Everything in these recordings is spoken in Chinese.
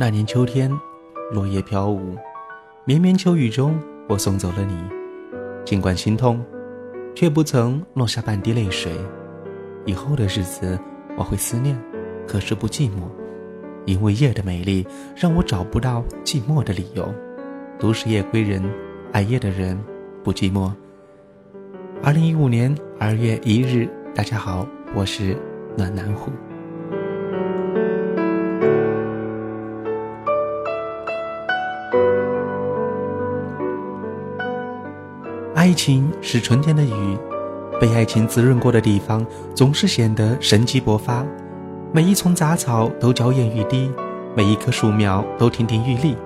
那年秋天，落叶飘舞，绵绵秋雨中，我送走了你。尽管心痛，却不曾落下半滴泪水。以后的日子，我会思念，可是不寂寞，因为夜的美丽让我找不到寂寞的理由。都是夜归人，爱夜的人不寂寞。二零一五年二月一日，大家好，我是暖男虎。爱情是春天的雨，被爱情滋润过的地方总是显得生机勃发。每一丛杂草都娇艳欲滴，每一棵树苗都亭亭玉立。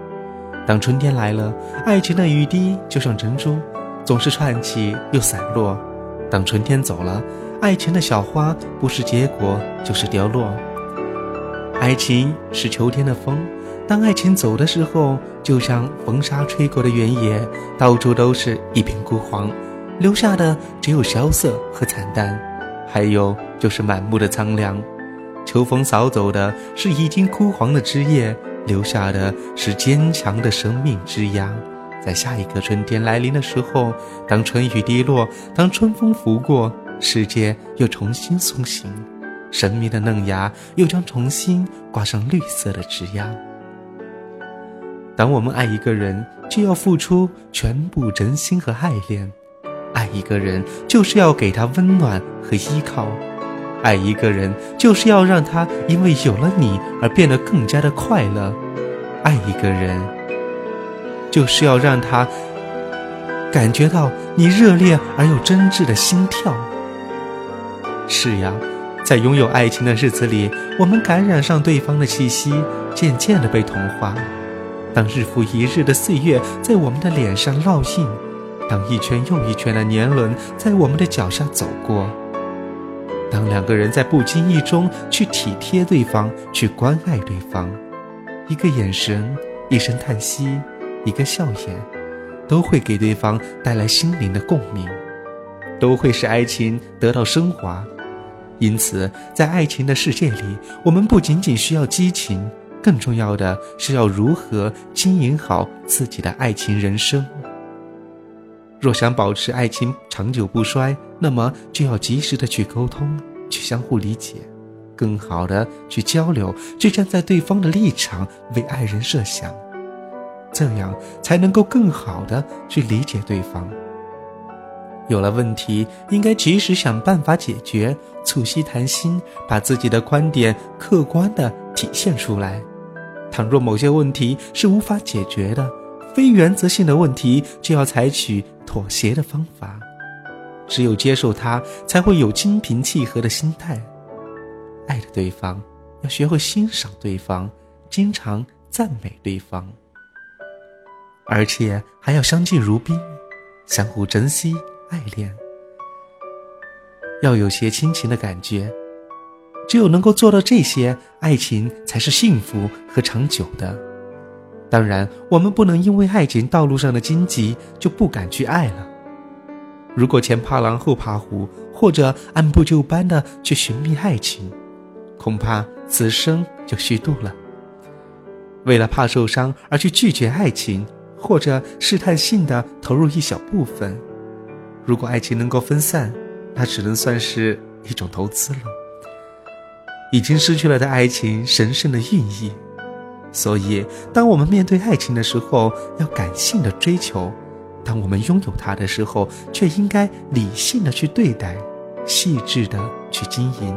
当春天来了，爱情的雨滴就像珍珠，总是串起又散落。当春天走了，爱情的小花不是结果就是凋落。爱情是秋天的风。当爱情走的时候，就像风沙吹过的原野，到处都是一片枯黄，留下的只有萧瑟和惨淡，还有就是满目的苍凉。秋风扫走的是已经枯黄的枝叶，留下的是坚强的生命枝桠。在下一个春天来临的时候，当春雨滴落，当春风拂过，世界又重新苏醒，神秘的嫩芽又将重新挂上绿色的枝桠。当我们爱一个人，就要付出全部真心和爱恋；爱一个人，就是要给他温暖和依靠；爱一个人，就是要让他因为有了你而变得更加的快乐；爱一个人，就是要让他感觉到你热烈而又真挚的心跳。是呀，在拥有爱情的日子里，我们感染上对方的气息，渐渐的被同化。当日复一日的岁月在我们的脸上烙印，当一圈又一圈的年轮在我们的脚下走过，当两个人在不经意中去体贴对方，去关爱对方，一个眼神，一声叹息，一个笑颜，都会给对方带来心灵的共鸣，都会使爱情得到升华。因此，在爱情的世界里，我们不仅仅需要激情。更重要的是要如何经营好自己的爱情人生。若想保持爱情长久不衰，那么就要及时的去沟通，去相互理解，更好的去交流，去站在对方的立场为爱人设想，这样才能够更好的去理解对方。有了问题，应该及时想办法解决，促膝谈心，把自己的观点客观的体现出来。倘若某些问题是无法解决的，非原则性的问题，就要采取妥协的方法。只有接受它，才会有心平气和的心态。爱的对方，要学会欣赏对方，经常赞美对方，而且还要相敬如宾，相互珍惜爱恋，要有些亲情的感觉。只有能够做到这些，爱情才是幸福和长久的。当然，我们不能因为爱情道路上的荆棘就不敢去爱了。如果前怕狼后怕虎，或者按部就班的去寻觅爱情，恐怕此生就虚度了。为了怕受伤而去拒绝爱情，或者试探性的投入一小部分，如果爱情能够分散，那只能算是一种投资了。已经失去了的爱情神圣的寓意，所以当我们面对爱情的时候，要感性的追求；当我们拥有它的时候，却应该理性的去对待，细致的去经营。